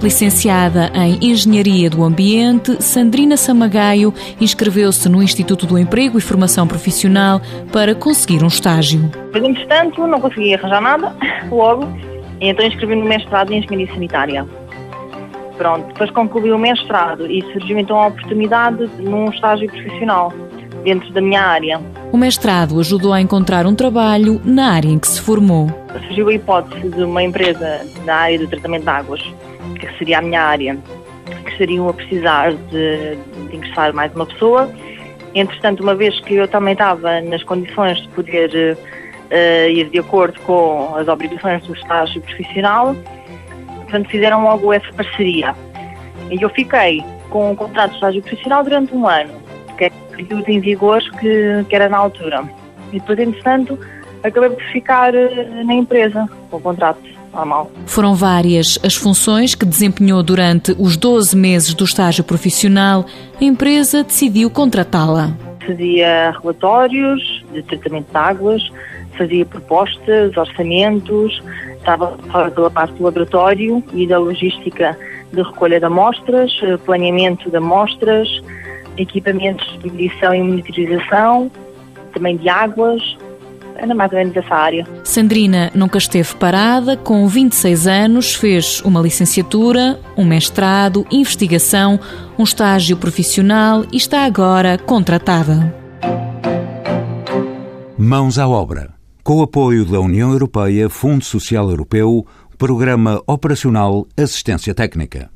Licenciada em Engenharia do Ambiente, Sandrina Samagaio inscreveu-se no Instituto do Emprego e Formação Profissional para conseguir um estágio. Mas, entretanto, não consegui arranjar nada logo, e então inscrevi-me no mestrado em Engenharia Sanitária. Pronto, depois concluí o mestrado e surgiu então a oportunidade num estágio profissional dentro da minha área. O mestrado ajudou a encontrar um trabalho na área em que se formou. Surgiu a hipótese de uma empresa na área do tratamento de águas, que seria a minha área, que estariam a precisar de, de ingressar mais uma pessoa. Entretanto, uma vez que eu também estava nas condições de poder uh, ir de acordo com as obrigações do estágio profissional, portanto fizeram logo essa parceria. E eu fiquei com o contrato de estágio profissional durante um ano, que é o período em vigor que, que era na altura. E depois, entretanto, acabei por ficar eh, na empresa com o contrato normal. Foram várias as funções que desempenhou durante os 12 meses do estágio profissional. A empresa decidiu contratá-la. Fazia relatórios de tratamento de águas, fazia propostas, orçamentos, estava pela parte do laboratório e da logística de recolha de amostras, planeamento de amostras, equipamentos de medição e monitorização, também de águas, era mais ou menos essa área. Sandrina nunca esteve parada, com 26 anos fez uma licenciatura, um mestrado, investigação, um estágio profissional e está agora contratada. Mãos à obra. Com o apoio da União Europeia, Fundo Social Europeu, Programa Operacional Assistência Técnica.